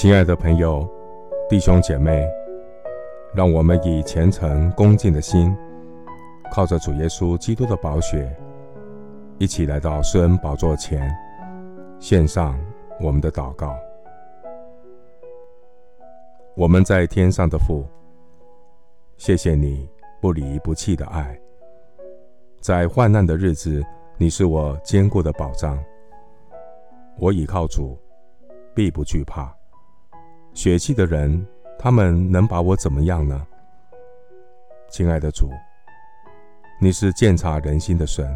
亲爱的朋友、弟兄姐妹，让我们以虔诚恭敬的心，靠着主耶稣基督的宝血，一起来到施恩宝座前，献上我们的祷告。我们在天上的父，谢谢你不离不弃的爱，在患难的日子，你是我坚固的保障。我倚靠主，必不惧怕。血气的人，他们能把我怎么样呢？亲爱的主，你是鉴察人心的神，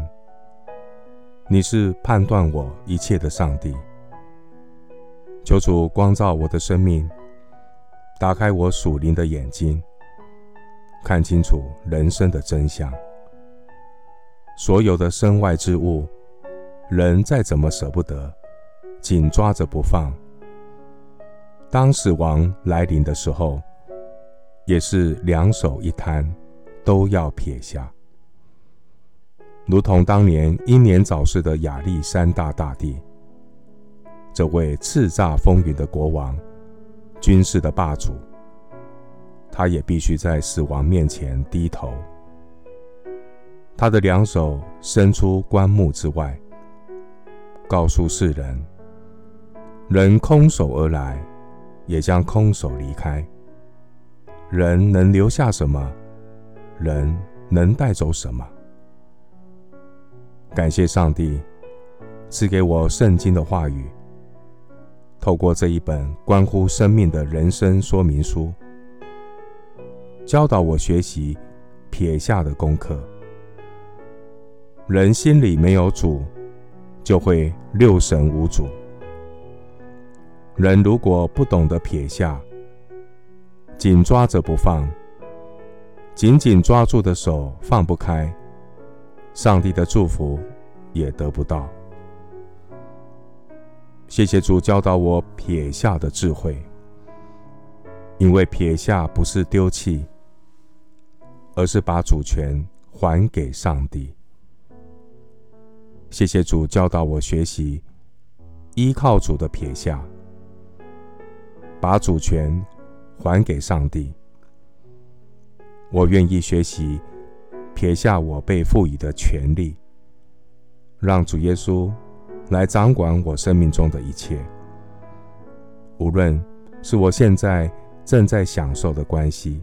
你是判断我一切的上帝。求主光照我的生命，打开我属灵的眼睛，看清楚人生的真相。所有的身外之物，人再怎么舍不得，紧抓着不放。当死亡来临的时候，也是两手一摊，都要撇下。如同当年英年早逝的亚历山大大帝，这位叱咤风云的国王，军事的霸主，他也必须在死亡面前低头。他的两手伸出棺木之外，告诉世人：人空手而来。也将空手离开。人能留下什么？人能带走什么？感谢上帝赐给我圣经的话语，透过这一本关乎生命的人生说明书，教导我学习撇下的功课。人心里没有主，就会六神无主。人如果不懂得撇下，紧抓着不放，紧紧抓住的手放不开，上帝的祝福也得不到。谢谢主教导我撇下的智慧，因为撇下不是丢弃，而是把主权还给上帝。谢谢主教导我学习依靠主的撇下。把主权还给上帝。我愿意学习撇下我被赋予的权利，让主耶稣来掌管我生命中的一切。无论是我现在正在享受的关系，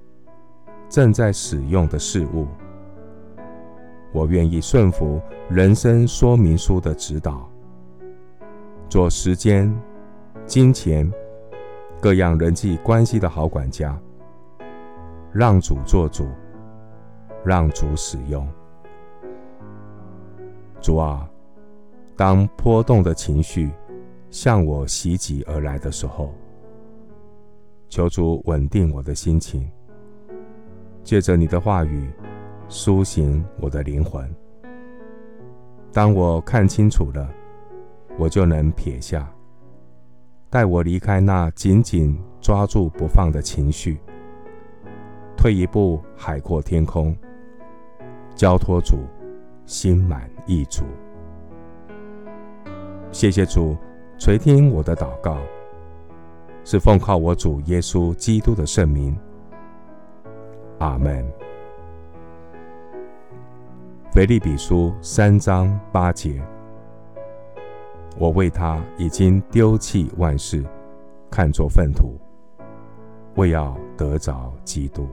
正在使用的事物，我愿意顺服人生说明书的指导，做时间、金钱。各样人际关系的好管家，让主做主，让主使用。主啊，当波动的情绪向我袭击而来的时候，求主稳定我的心情，借着你的话语苏醒我的灵魂。当我看清楚了，我就能撇下。带我离开那紧紧抓住不放的情绪，退一步海阔天空，交托主，心满意足。谢谢主垂听我的祷告，是奉靠我主耶稣基督的圣名。阿门。腓利比书三章八节。我为他已经丢弃万事，看作粪土，为要得着基督。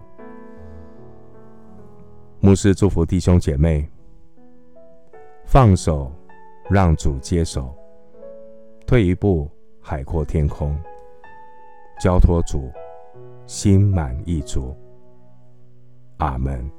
牧师祝福弟兄姐妹，放手，让主接手，退一步，海阔天空，交托主，心满意足。阿门。